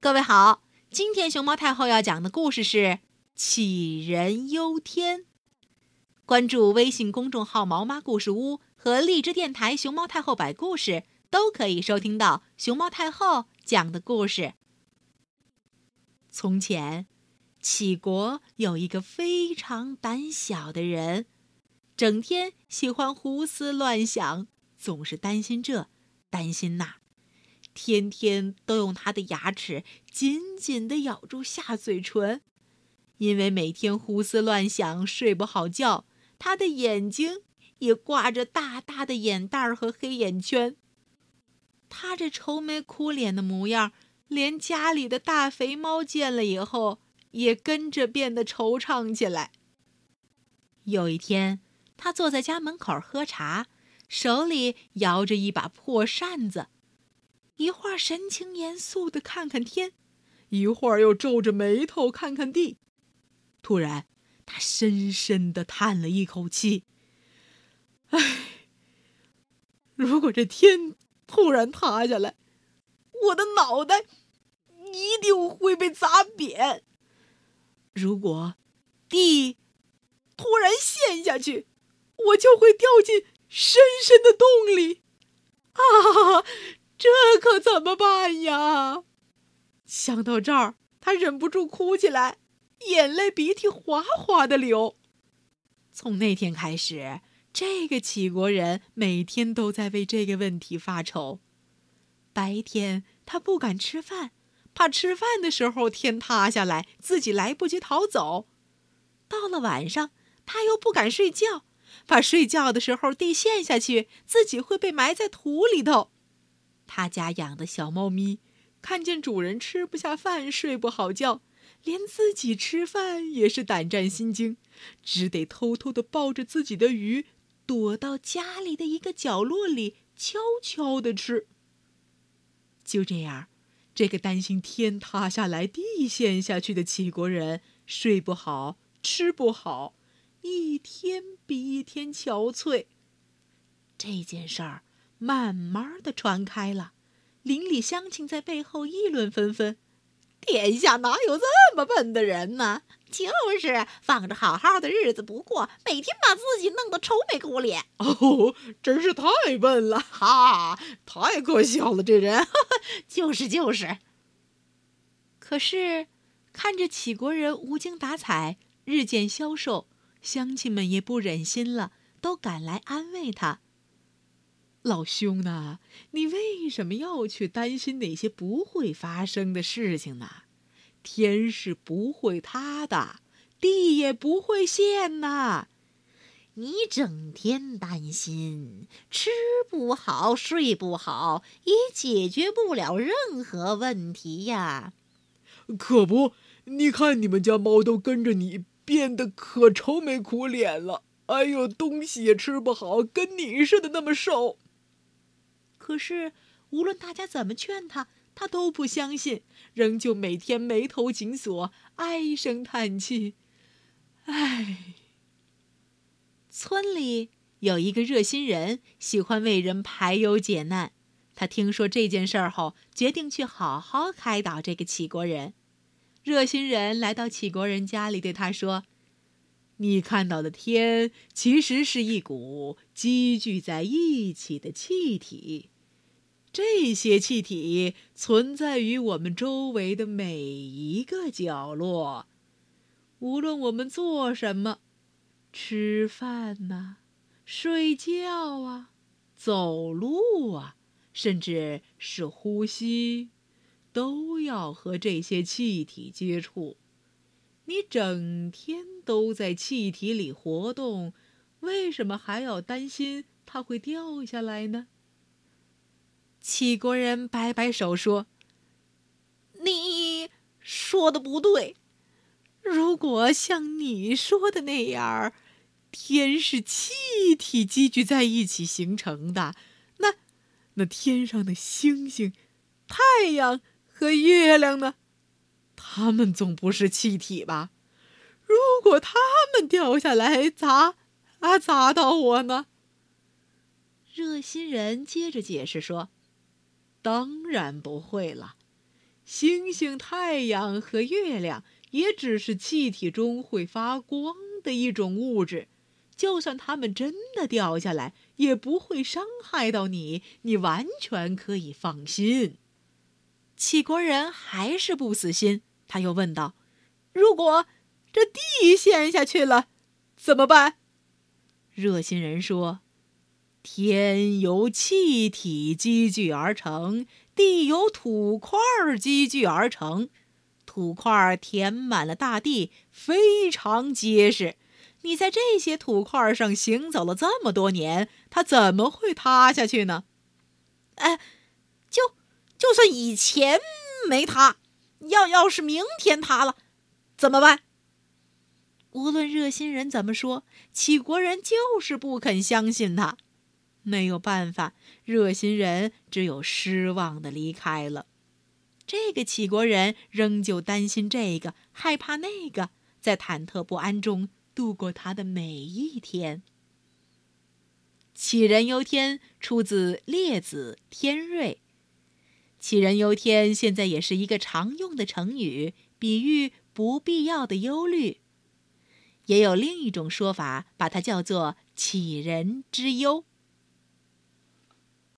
各位好，今天熊猫太后要讲的故事是《杞人忧天》。关注微信公众号“毛妈故事屋”和荔枝电台“熊猫太后摆故事”，都可以收听到熊猫太后讲的故事。从前，杞国有一个非常胆小的人，整天喜欢胡思乱想，总是担心这，担心那。天天都用他的牙齿紧紧地咬住下嘴唇，因为每天胡思乱想，睡不好觉，他的眼睛也挂着大大的眼袋和黑眼圈。他这愁眉苦脸的模样，连家里的大肥猫见了以后，也跟着变得惆怅起来。有一天，他坐在家门口喝茶，手里摇着一把破扇子。一会儿神情严肃的看看天，一会儿又皱着眉头看看地。突然，他深深的叹了一口气：“唉，如果这天突然塌下来，我的脑袋一定会被砸扁；如果地突然陷下去，我就会掉进深深的洞里。啊！”这可怎么办呀？想到这儿，他忍不住哭起来，眼泪鼻涕哗哗的流。从那天开始，这个杞国人每天都在为这个问题发愁。白天他不敢吃饭，怕吃饭的时候天塌下来，自己来不及逃走；到了晚上，他又不敢睡觉，怕睡觉的时候地陷下去，自己会被埋在土里头。他家养的小猫咪，看见主人吃不下饭、睡不好觉，连自己吃饭也是胆战心惊，只得偷偷的抱着自己的鱼，躲到家里的一个角落里，悄悄的吃。就这样，这个担心天塌下来、地陷下去的杞国人，睡不好、吃不好，一天比一天憔悴。这件事儿。慢慢的传开了，邻里乡亲在背后议论纷纷。天下哪有这么笨的人呢？就是放着好好的日子不过，每天把自己弄得愁眉苦脸。哦，真是太笨了！哈，太可笑了，这人。就是就是。可是，看着杞国人无精打采，日渐消瘦，乡亲们也不忍心了，都赶来安慰他。老兄呢？你为什么要去担心那些不会发生的事情呢？天是不会塌的，地也不会陷呐。你整天担心，吃不好睡不好，也解决不了任何问题呀。可不，你看你们家猫都跟着你变得可愁眉苦脸了。哎呦，东西也吃不好，跟你似的那么瘦。可是，无论大家怎么劝他，他都不相信，仍旧每天眉头紧锁，唉声叹气。唉。村里有一个热心人，喜欢为人排忧解难。他听说这件事儿后，决定去好好开导这个杞国人。热心人来到杞国人家里，对他说：“你看到的天，其实是一股积聚在一起的气体。”这些气体存在于我们周围的每一个角落，无论我们做什么，吃饭呐，睡觉啊，走路啊，甚至是呼吸，都要和这些气体接触。你整天都在气体里活动，为什么还要担心它会掉下来呢？杞国人摆摆手说：“你说的不对。如果像你说的那样，天是气体积聚在一起形成的，那那天上的星星、太阳和月亮呢？它们总不是气体吧？如果它们掉下来砸啊砸到我呢？”热心人接着解释说。当然不会了，星星、太阳和月亮也只是气体中会发光的一种物质，就算它们真的掉下来，也不会伤害到你，你完全可以放心。齐国人还是不死心，他又问道：“如果这地陷下去了，怎么办？”热心人说。天由气体积聚而成，地由土块积聚而成。土块填满了大地，非常结实。你在这些土块上行走了这么多年，它怎么会塌下去呢？哎，就就算以前没塌，要要是明天塌了，怎么办？无论热心人怎么说，齐国人就是不肯相信他。没有办法，热心人只有失望的离开了。这个杞国人仍旧担心这个，害怕那个，在忐忑不安中度过他的每一天。杞人忧天出自《列子·天瑞》，杞人忧天现在也是一个常用的成语，比喻不必要的忧虑。也有另一种说法，把它叫做杞人之忧。